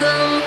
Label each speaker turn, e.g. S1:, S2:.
S1: go